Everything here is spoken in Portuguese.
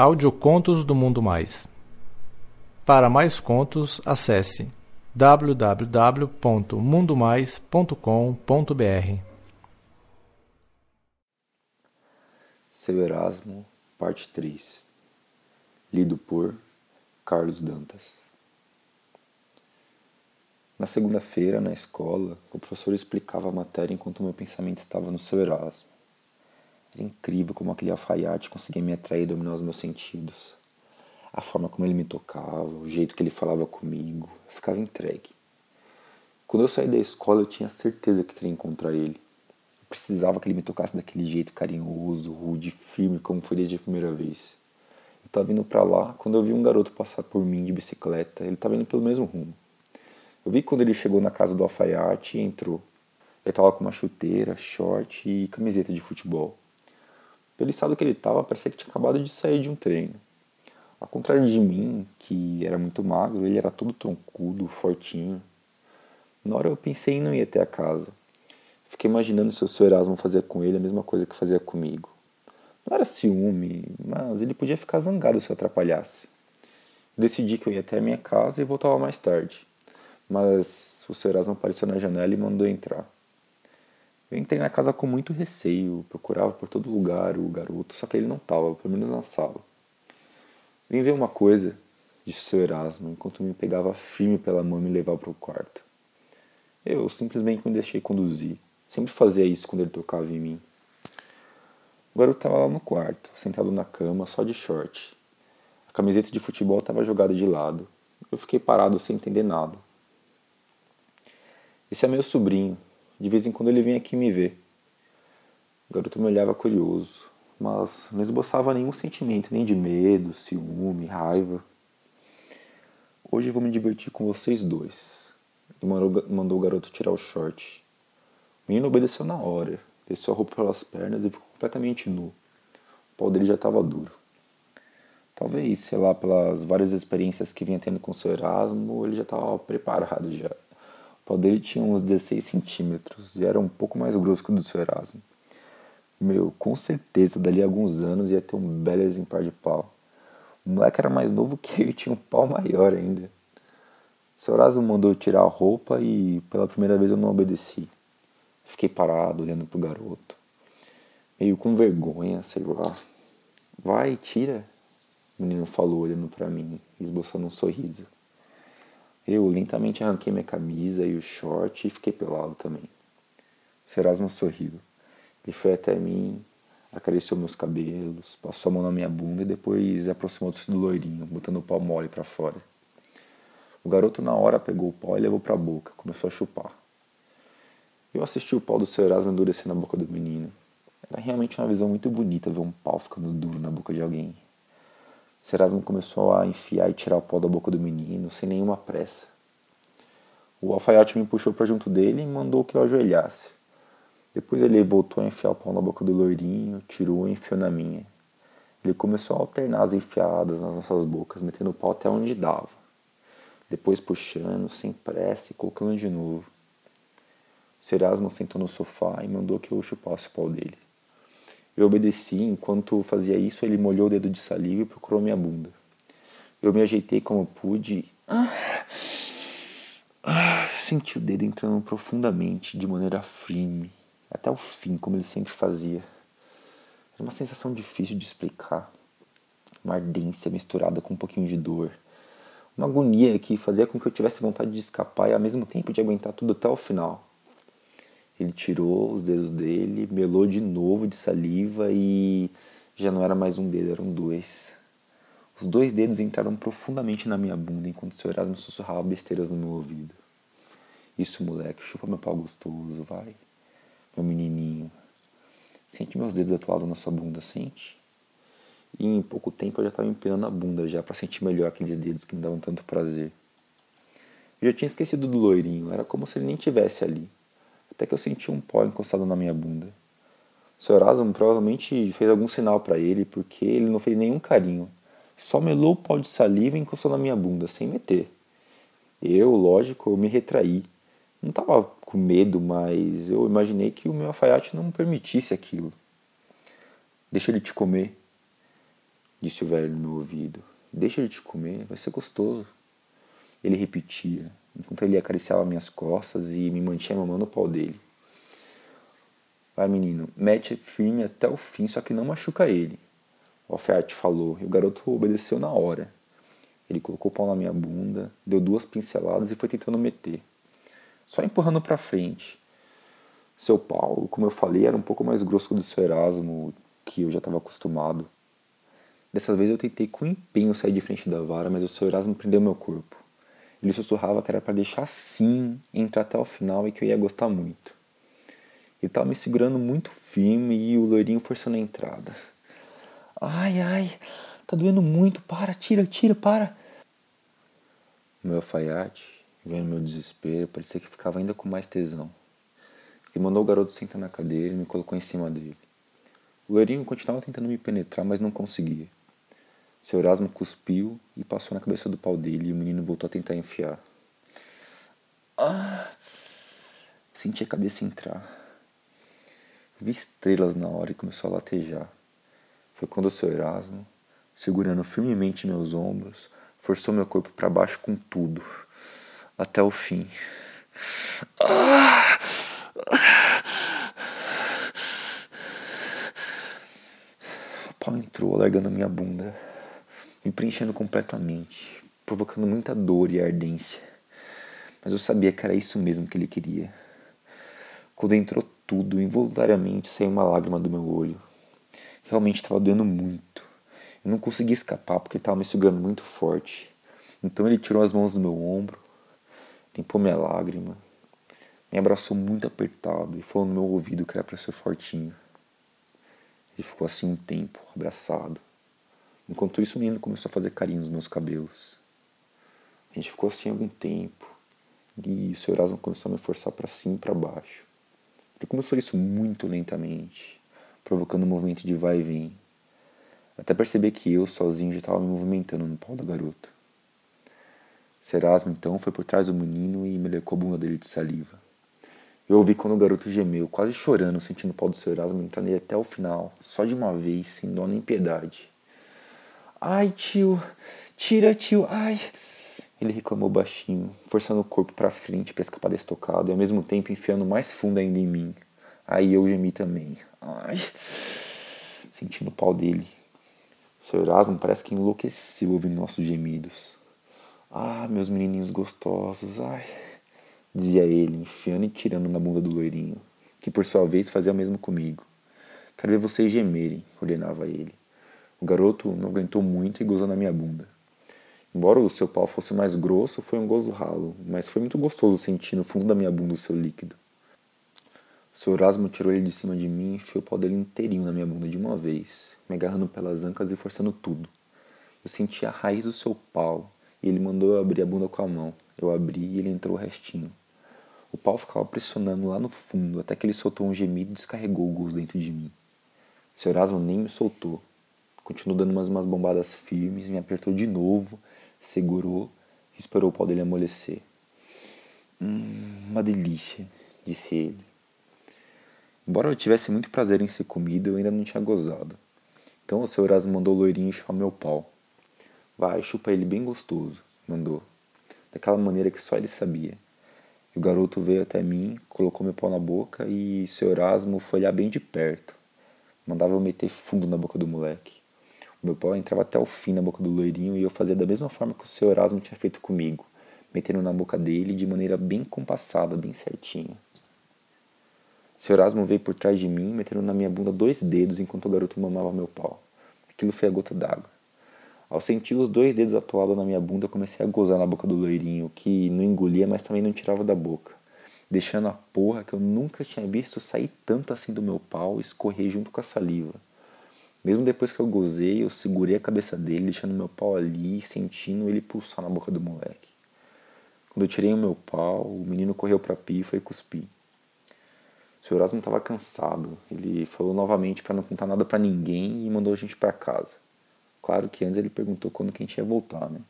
Audiocontos do Mundo Mais. Para mais contos, acesse www.mundomais.com.br. Seu Erasmo, parte 3. Lido por Carlos Dantas. Na segunda-feira, na escola, o professor explicava a matéria enquanto meu pensamento estava no seu Erasmo. Era incrível como aquele alfaiate conseguia me atrair e dominar os meus sentidos. A forma como ele me tocava, o jeito que ele falava comigo, eu ficava entregue. Quando eu saí da escola, eu tinha certeza que queria encontrar ele. Eu precisava que ele me tocasse daquele jeito carinhoso, rude, firme, como foi desde a primeira vez. Eu estava indo para lá quando eu vi um garoto passar por mim de bicicleta. Ele estava indo pelo mesmo rumo. Eu vi quando ele chegou na casa do alfaiate e entrou. Ele estava com uma chuteira, short e camiseta de futebol. Pelo estado que ele estava, parecia que tinha acabado de sair de um treino. Ao contrário de mim, que era muito magro, ele era todo troncudo, fortinho. Na hora eu pensei em não ir até a casa. Fiquei imaginando se o seu Erasmo fazia com ele a mesma coisa que fazia comigo. Não era ciúme, mas ele podia ficar zangado se eu atrapalhasse. Decidi que eu ia até a minha casa e voltava mais tarde. Mas o seu Erasmo apareceu na janela e mandou entrar. Eu entrei na casa com muito receio, procurava por todo lugar o garoto, só que ele não estava, pelo menos na sala. Vim ver uma coisa, disse o seu Erasmo, enquanto me pegava firme pela mão e me levava para o quarto. Eu simplesmente me deixei conduzir. Sempre fazia isso quando ele tocava em mim. O garoto estava lá no quarto, sentado na cama, só de short. A camiseta de futebol estava jogada de lado. Eu fiquei parado sem entender nada. Esse é meu sobrinho, de vez em quando ele vinha aqui me ver. O garoto me olhava curioso, mas não esboçava nenhum sentimento, nem de medo, ciúme, raiva. Hoje vou me divertir com vocês dois. E mandou, mandou o garoto tirar o short. O menino obedeceu na hora, desceu a roupa pelas pernas e ficou completamente nu. O pau dele já estava duro. Talvez, sei lá, pelas várias experiências que vinha tendo com o seu Erasmo, ele já estava preparado já pau dele tinha uns 16 centímetros e era um pouco mais grosso que o do seu Erasmo. Meu, com certeza, dali a alguns anos ia ter um belo exemplar de pau. O moleque era mais novo que eu e tinha um pau maior ainda. O seu Erasmo mandou tirar a roupa e pela primeira vez eu não obedeci. Fiquei parado, olhando pro garoto. Meio com vergonha, sei lá. Vai, tira, o menino falou, olhando para mim, esboçando um sorriso. Eu lentamente arranquei minha camisa e o short e fiquei pelado também. Serasmo sorriu. Ele foi até mim, acariciou meus cabelos, passou a mão na minha bunda e depois aproximou-se do loirinho, botando o pau mole para fora. O garoto na hora pegou o pau e levou para a boca, começou a chupar. Eu assisti o pau do seu Erasmo endurecer na boca do menino. Era realmente uma visão muito bonita ver um pau ficando duro na boca de alguém. Serasmo começou a enfiar e tirar o pó da boca do menino, sem nenhuma pressa. O alfaiate me puxou para junto dele e mandou que eu ajoelhasse. Depois ele voltou a enfiar o pau na boca do loirinho, tirou e enfiou na minha. Ele começou a alternar as enfiadas nas nossas bocas, metendo o pau até onde dava. Depois puxando, sem pressa e colocando de novo. Serasmo sentou no sofá e mandou que eu chupasse o pau dele. Eu obedeci, enquanto fazia isso, ele molhou o dedo de saliva e procurou minha bunda. Eu me ajeitei como pude. Ah, ah, senti o dedo entrando profundamente, de maneira firme, até o fim, como ele sempre fazia. Era uma sensação difícil de explicar. Uma ardência misturada com um pouquinho de dor. Uma agonia que fazia com que eu tivesse vontade de escapar e ao mesmo tempo de aguentar tudo até o final. Ele tirou os dedos dele, melou de novo de saliva e já não era mais um dedo, eram dois. Os dois dedos entraram profundamente na minha bunda enquanto o seu Erasmo sussurrava besteiras no meu ouvido. Isso, moleque, chupa meu pau gostoso, vai. Meu menininho. Sente meus dedos atolados na sua bunda, sente? E em pouco tempo eu já estava empinando a bunda já para sentir melhor aqueles dedos que me davam tanto prazer. Eu já tinha esquecido do loirinho, era como se ele nem tivesse ali até que eu senti um pó encostado na minha bunda. O Sr. Erasmo provavelmente fez algum sinal para ele, porque ele não fez nenhum carinho. Só melou o pó de saliva e encostou na minha bunda, sem meter. Eu, lógico, me retraí. Não estava com medo, mas eu imaginei que o meu alfaiate não permitisse aquilo. Deixa ele te comer. disse o velho no meu ouvido. Deixa ele te comer, vai ser gostoso. Ele repetia, enquanto ele acariciava minhas costas e me mantinha mamando o pau dele. Vai, menino, mete firme até o fim, só que não machuca ele. O alfaiate falou e o garoto obedeceu na hora. Ele colocou o pau na minha bunda, deu duas pinceladas e foi tentando meter. Só empurrando para frente. Seu pau, como eu falei, era um pouco mais grosso que o do seu Erasmo, que eu já estava acostumado. Dessa vez eu tentei com empenho sair de frente da vara, mas o seu Erasmo prendeu meu corpo. Ele sussurrava que era para deixar assim, entrar até o final e que eu ia gostar muito. Ele estava me segurando muito firme e o loirinho forçando a entrada. Ai, ai, tá doendo muito, para, tira, tira, para. Meu alfaiate, vendo meu desespero, parecia que ficava ainda com mais tesão. Ele mandou o garoto sentar na cadeira e me colocou em cima dele. O loirinho continuava tentando me penetrar, mas não conseguia. Seu Erasmo cuspiu e passou na cabeça do pau dele e o menino voltou a tentar enfiar. Ah! Senti a cabeça entrar. Vi estrelas na hora e começou a latejar. Foi quando o seu Erasmo, segurando firmemente meus ombros, forçou meu corpo para baixo com tudo, até o fim. Ah! O pau entrou, alargando minha bunda, me preenchendo completamente, provocando muita dor e ardência. Mas eu sabia que era isso mesmo que ele queria. Quando entrou tudo, involuntariamente saiu uma lágrima do meu olho. Realmente estava doendo muito. Eu não conseguia escapar porque ele estava me segurando muito forte. Então ele tirou as mãos do meu ombro, limpou minha lágrima, me abraçou muito apertado e falou no meu ouvido que era para ser fortinho. Ele ficou assim um tempo, abraçado. Enquanto isso, o menino começou a fazer carinho nos meus cabelos. A gente ficou assim algum tempo. E o seu Erasmo começou a me forçar para cima e para baixo. Ele começou isso muito lentamente, provocando um movimento de vai e vem, até perceber que eu, sozinho, já estava me movimentando no pau da garota. Serasmo, então, foi por trás do menino e me lecou a bunda dele de saliva. Eu ouvi quando o garoto gemeu, quase chorando, sentindo o pau do seu Erasmo entrar nele até o final, só de uma vez, sem dó nem piedade. Ai, tio, tira, tio, ai. Ele reclamou baixinho, forçando o corpo para frente para escapar da estocada e ao mesmo tempo enfiando mais fundo ainda em mim. Aí eu gemi também. Ai, sentindo o pau dele. Seu Erasmo parece que enlouqueceu ouvindo nossos gemidos. Ah, meus menininhos gostosos, ai, dizia ele, enfiando e tirando na bunda do loirinho, que por sua vez fazia o mesmo comigo. Quero ver vocês gemerem, ordenava ele. O garoto não aguentou muito e gozou na minha bunda. Embora o seu pau fosse mais grosso, foi um gozo ralo, mas foi muito gostoso sentir no fundo da minha bunda o seu líquido. O seu Erasmo tirou ele de cima de mim e enfiou o pau dele inteirinho na minha bunda de uma vez, me agarrando pelas ancas e forçando tudo. Eu senti a raiz do seu pau e ele mandou eu abrir a bunda com a mão. Eu abri e ele entrou o restinho. O pau ficava pressionando lá no fundo até que ele soltou um gemido e descarregou o gozo dentro de mim. Seu Erasmo nem me soltou. Continuou dando umas, umas bombadas firmes, me apertou de novo segurou e esperou o pau dele amolecer. Hum, uma delícia, disse ele. Embora eu tivesse muito prazer em ser comido, eu ainda não tinha gozado. Então o seu Erasmo mandou o loirinho chupar meu pau. Vai, chupa ele bem gostoso, mandou. Daquela maneira que só ele sabia. E o garoto veio até mim, colocou meu pau na boca e seu Erasmo foi olhar bem de perto. Mandava eu meter fundo na boca do moleque. Meu pau entrava até o fim na boca do loirinho e eu fazia da mesma forma que o seu Erasmo tinha feito comigo, metendo na boca dele de maneira bem compassada, bem certinha. Seu Erasmo veio por trás de mim, metendo na minha bunda dois dedos enquanto o garoto mamava meu pau. Aquilo foi a gota d'água. Ao sentir os dois dedos atuados na minha bunda, comecei a gozar na boca do loirinho, que não engolia, mas também não tirava da boca, deixando a porra que eu nunca tinha visto sair tanto assim do meu pau escorrer junto com a saliva. Mesmo depois que eu gozei, eu segurei a cabeça dele, deixando meu pau ali sentindo ele pulsar na boca do moleque. Quando eu tirei o meu pau, o menino correu para pia e foi cuspir. O seu Erasmo estava cansado. Ele falou novamente para não contar nada para ninguém e mandou a gente para casa. Claro que antes ele perguntou quando que a gente ia voltar, né?